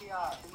Yeah.